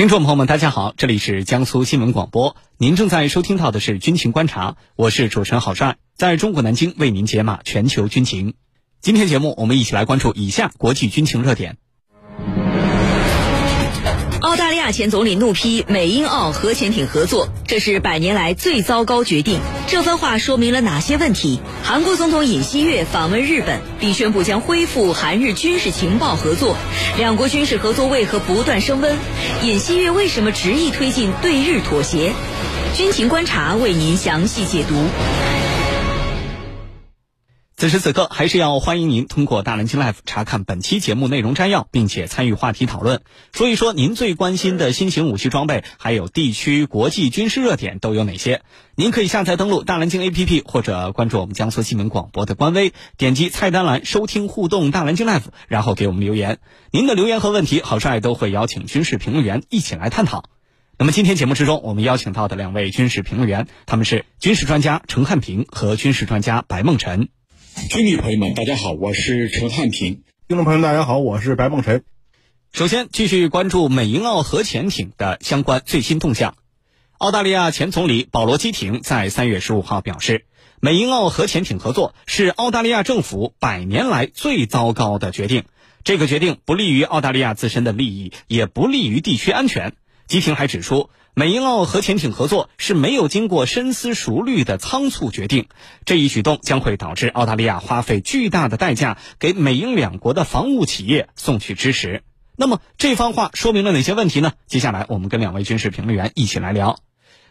听众朋友们，大家好，这里是江苏新闻广播，您正在收听到的是军情观察，我是主持人郝帅，在中国南京为您解码全球军情。今天节目，我们一起来关注以下国际军情热点。澳大利亚前总理怒批美英澳核潜艇合作，这是百年来最糟糕决定。这番话说明了哪些问题？韩国总统尹锡悦访问日本，并宣布将恢复韩日军事情报合作。两国军事合作为何不断升温？尹锡悦为什么执意推进对日妥协？军情观察为您详细解读。此时此刻，还是要欢迎您通过大蓝鲸 Life 查看本期节目内容摘要，并且参与话题讨论，说一说您最关心的新型武器装备，还有地区国际军事热点都有哪些？您可以下载登录大蓝鲸 APP，或者关注我们江苏新闻广播的官微，点击菜单栏收听互动大蓝鲸 Life，然后给我们留言。您的留言和问题，郝帅都会邀请军事评论员一起来探讨。那么今天节目之中，我们邀请到的两位军事评论员，他们是军事专家陈汉平和军事专家白梦辰。军迷朋友们，大家好，我是陈汉平。听众朋友们，大家好，我是白梦辰。首先，继续关注美英澳核潜艇的相关最新动向。澳大利亚前总理保罗·基廷在三月十五号表示，美英澳核潜艇合作是澳大利亚政府百年来最糟糕的决定。这个决定不利于澳大利亚自身的利益，也不利于地区安全。基廷还指出，美英澳核潜艇合作是没有经过深思熟虑的仓促决定，这一举动将会导致澳大利亚花费巨大的代价给美英两国的防务企业送去支持。那么这番话说明了哪些问题呢？接下来我们跟两位军事评论员一起来聊。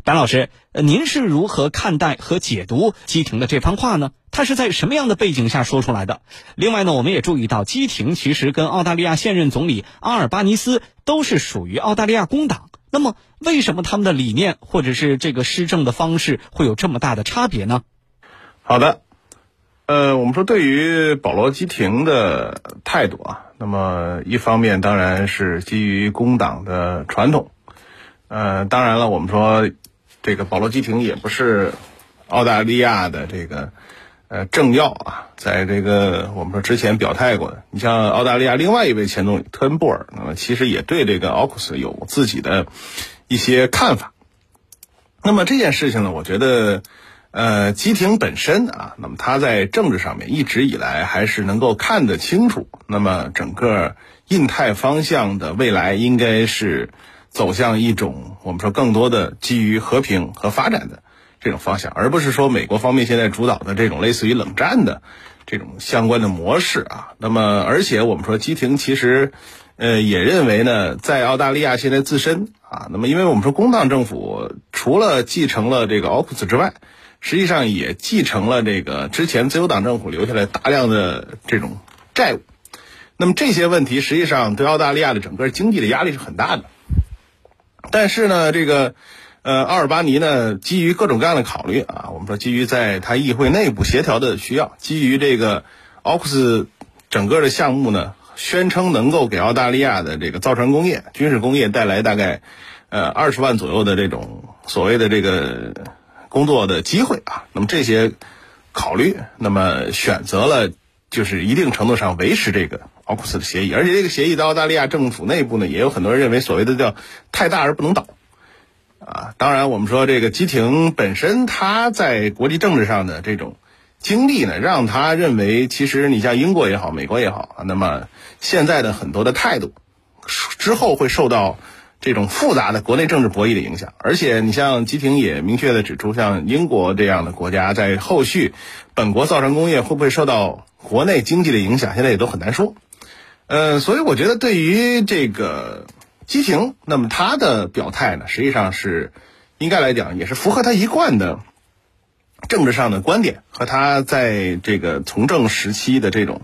白老师，您是如何看待和解读基廷的这番话呢？他是在什么样的背景下说出来的？另外呢，我们也注意到基廷其实跟澳大利亚现任总理阿尔巴尼斯都是属于澳大利亚工党。那么，为什么他们的理念或者是这个施政的方式会有这么大的差别呢？好的，呃，我们说对于保罗·基廷的态度啊，那么一方面当然是基于工党的传统，呃，当然了，我们说这个保罗·基廷也不是澳大利亚的这个。呃，政要啊，在这个我们说之前表态过的，你像澳大利亚另外一位前总理特恩布尔，那么其实也对这个奥库斯有自己的一些看法。那么这件事情呢，我觉得，呃，基廷本身啊，那么他在政治上面一直以来还是能够看得清楚，那么整个印太方向的未来应该是走向一种我们说更多的基于和平和发展的。这种方向，而不是说美国方面现在主导的这种类似于冷战的这种相关的模式啊。那么，而且我们说基廷其实，呃，也认为呢，在澳大利亚现在自身啊，那么因为我们说工党政府除了继承了这个奥库斯之外，实际上也继承了这个之前自由党政府留下来大量的这种债务。那么这些问题实际上对澳大利亚的整个经济的压力是很大的。但是呢，这个。呃，奥尔巴尼呢，基于各种各样的考虑啊，我们说基于在他议会内部协调的需要，基于这个奥库斯整个的项目呢，宣称能够给澳大利亚的这个造船工业、军事工业带来大概呃二十万左右的这种所谓的这个工作的机会啊。那么这些考虑，那么选择了就是一定程度上维持这个奥库斯的协议，而且这个协议在澳大利亚政府内部呢，也有很多人认为所谓的叫太大而不能倒。啊，当然，我们说这个基廷本身，他在国际政治上的这种经历呢，让他认为，其实你像英国也好，美国也好，那么现在的很多的态度之后会受到这种复杂的国内政治博弈的影响。而且，你像基廷也明确的指出，像英国这样的国家，在后续本国造船工业会不会受到国内经济的影响，现在也都很难说。呃，所以我觉得对于这个。基廷，那么他的表态呢，实际上是应该来讲也是符合他一贯的政治上的观点和他在这个从政时期的这种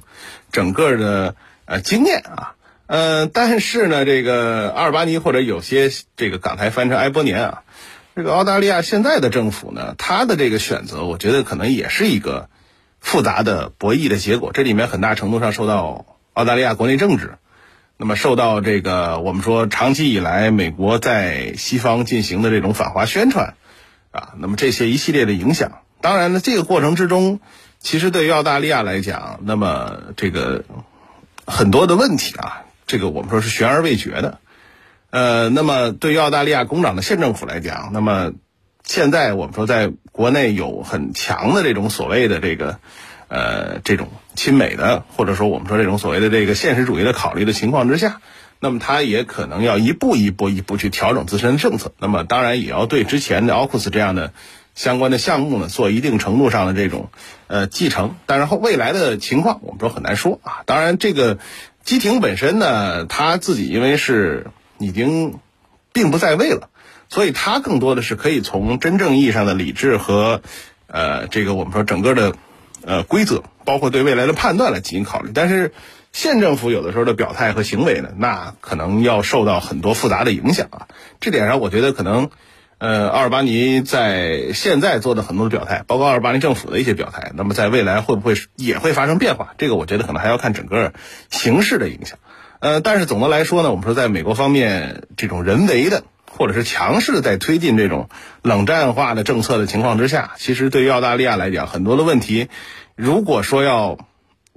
整个的呃经验啊，呃，但是呢，这个阿尔巴尼或者有些这个港台翻成埃博年啊，这个澳大利亚现在的政府呢，他的这个选择，我觉得可能也是一个复杂的博弈的结果，这里面很大程度上受到澳大利亚国内政治。那么受到这个我们说长期以来美国在西方进行的这种反华宣传，啊，那么这些一系列的影响，当然呢，这个过程之中，其实对于澳大利亚来讲，那么这个很多的问题啊，这个我们说是悬而未决的，呃，那么对于澳大利亚工党的县政府来讲，那么现在我们说在国内有很强的这种所谓的这个呃这种亲美的，或者说我们说这种所谓的这个现实主义的考虑的情况之下，那么他也可能要一步一步一步去调整自身的政策。那么当然也要对之前的 AUKUS 这样的相关的项目呢做一定程度上的这种呃继承。但是后未来的情况我们说很难说啊。当然这个基廷本身呢，他自己因为是已经并不在位了。所以，他更多的是可以从真正意义上的理智和，呃，这个我们说整个的，呃，规则，包括对未来的判断来进行考虑。但是，县政府有的时候的表态和行为呢，那可能要受到很多复杂的影响啊。这点上，我觉得可能，呃，阿尔巴尼在现在做的很多的表态，包括阿尔巴尼政府的一些表态，那么在未来会不会也会发生变化？这个我觉得可能还要看整个形势的影响。呃，但是总的来说呢，我们说在美国方面，这种人为的。或者是强势的在推进这种冷战化的政策的情况之下，其实对于澳大利亚来讲，很多的问题，如果说要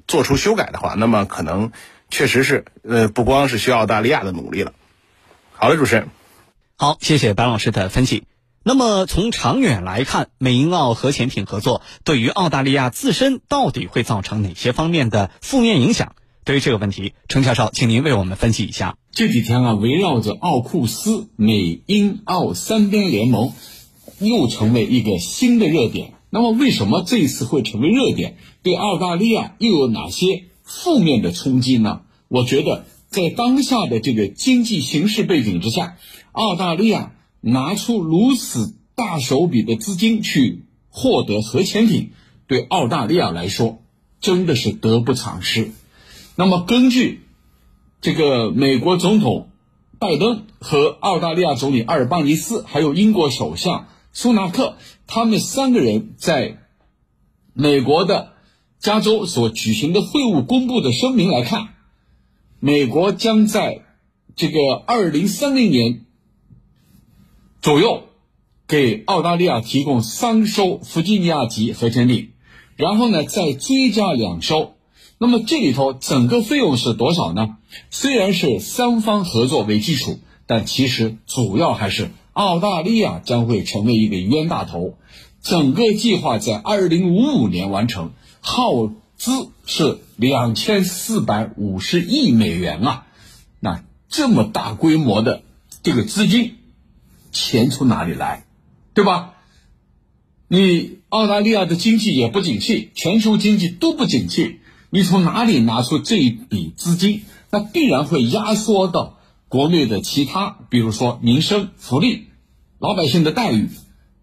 做出修改的话，那么可能确实是呃，不光是需要澳大利亚的努力了。好的，主持人，好，谢谢白老师的分析。那么从长远来看，美英澳核潜艇合作对于澳大利亚自身到底会造成哪些方面的负面影响？对于这个问题，程教授，请您为我们分析一下。这几天啊，围绕着奥库斯美英澳三边联盟，又成为一个新的热点。那么，为什么这一次会成为热点？对澳大利亚又有哪些负面的冲击呢？我觉得，在当下的这个经济形势背景之下，澳大利亚拿出如此大手笔的资金去获得核潜艇，对澳大利亚来说真的是得不偿失。那么，根据这个美国总统拜登和澳大利亚总理阿尔巴尼斯，还有英国首相苏纳克，他们三个人在美国的加州所举行的会晤公布的声明来看，美国将在这个二零三零年左右给澳大利亚提供三艘弗吉尼亚级核潜艇，然后呢，再追加两艘。那么这里头整个费用是多少呢？虽然是三方合作为基础，但其实主要还是澳大利亚将会成为一个冤大头。整个计划在二零五五年完成，耗资是两千四百五十亿美元啊！那这么大规模的这个资金，钱从哪里来？对吧？你澳大利亚的经济也不景气，全球经济都不景气。你从哪里拿出这一笔资金？那必然会压缩到国内的其他，比如说民生福利、老百姓的待遇，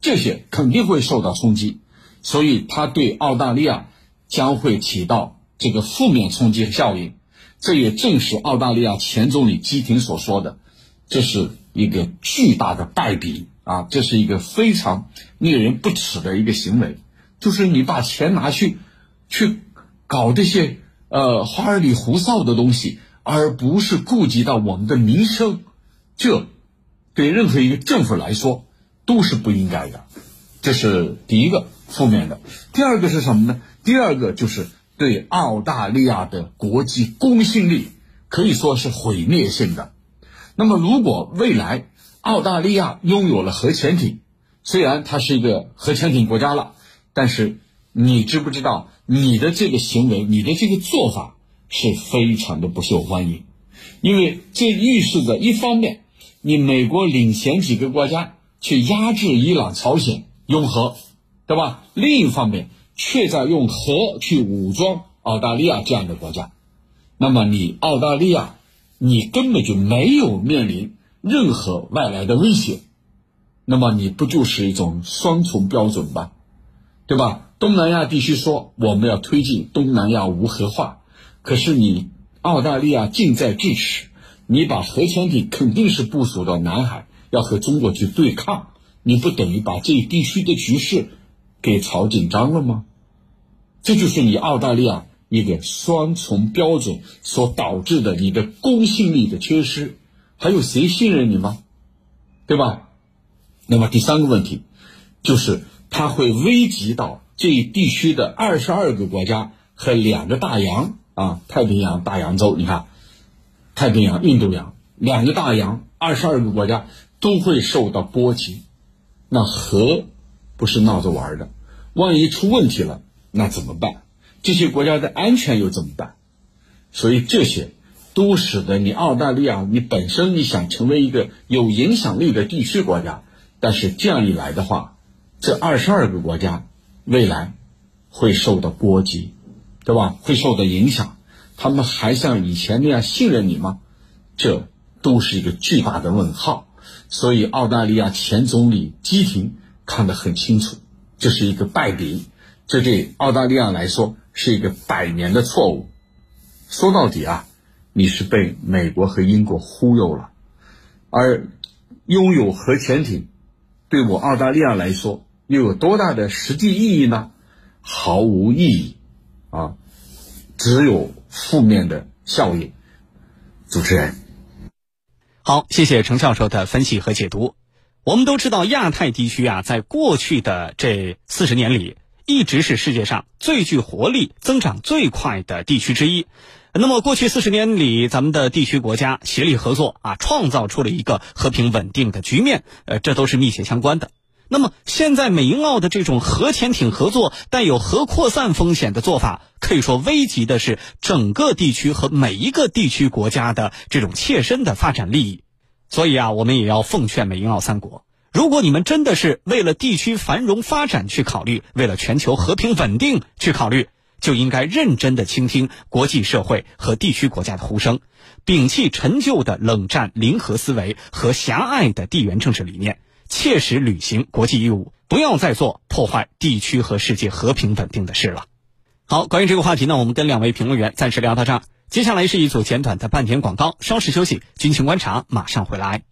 这些肯定会受到冲击。所以，它对澳大利亚将会起到这个负面冲击效应。这也正是澳大利亚前总理基廷所说的，这是一个巨大的败笔啊！这是一个非常令人不齿的一个行为，就是你把钱拿去去。搞这些呃花里胡哨的东西，而不是顾及到我们的民生，这对任何一个政府来说都是不应该的。这是第一个负面的。第二个是什么呢？第二个就是对澳大利亚的国际公信力可以说是毁灭性的。那么，如果未来澳大利亚拥有了核潜艇，虽然它是一个核潜艇国家了，但是你知不知道？你的这个行为，你的这个做法是非常的不受欢迎，因为这预示着一方面，你美国领衔几个国家去压制伊朗、朝鲜用核，对吧？另一方面，却在用核去武装澳大利亚这样的国家，那么你澳大利亚，你根本就没有面临任何外来的威胁，那么你不就是一种双重标准吗？对吧？东南亚地区说我们要推进东南亚无核化，可是你澳大利亚近在咫尺，你把核潜艇肯定是部署到南海，要和中国去对抗，你不等于把这一地区的局势给炒紧张了吗？这就是你澳大利亚一个双重标准所导致的你的公信力的缺失，还有谁信任你吗？对吧？那么第三个问题就是它会危及到。这一地区的二十二个国家和两个大洋啊，太平洋、大洋洲，你看，太平洋、印度洋两个大洋，二十二个国家都会受到波及。那核不是闹着玩的，万一出问题了，那怎么办？这些国家的安全又怎么办？所以这些都使得你澳大利亚，你本身你想成为一个有影响力的地区国家，但是这样一来的话，这二十二个国家未来会受到波及，对吧？会受到影响，他们还像以前那样信任你吗？这都是一个巨大的问号。所以，澳大利亚前总理基廷看得很清楚，这是一个败笔，这对澳大利亚来说是一个百年的错误。说到底啊，你是被美国和英国忽悠了，而拥有核潜艇，对我澳大利亚来说又有多大的实际意义呢？毫无意义，啊，只有负面的效应。主持人。好，谢谢程教授的分析和解读。我们都知道，亚太地区啊，在过去的这四十年里，一直是世界上最具活力、增长最快的地区之一。那么，过去四十年里，咱们的地区国家协力合作啊，创造出了一个和平稳定的局面。呃，这都是密切相关的。那么，现在美英澳的这种核潜艇合作带有核扩散风险的做法，可以说危及的是整个地区和每一个地区国家的这种切身的发展利益。所以啊，我们也要奉劝美英澳三国：如果你们真的是为了地区繁荣发展去考虑，为了全球和平稳定去考虑，就应该认真的倾听国际社会和地区国家的呼声，摒弃陈旧的冷战零和思维和狭隘的地缘政治理念。切实履行国际义务，不要再做破坏地区和世界和平稳定的事了。好，关于这个话题呢，我们跟两位评论员暂时聊到这儿。接下来是一组简短的半天广告，稍事休息，军情观察马上回来。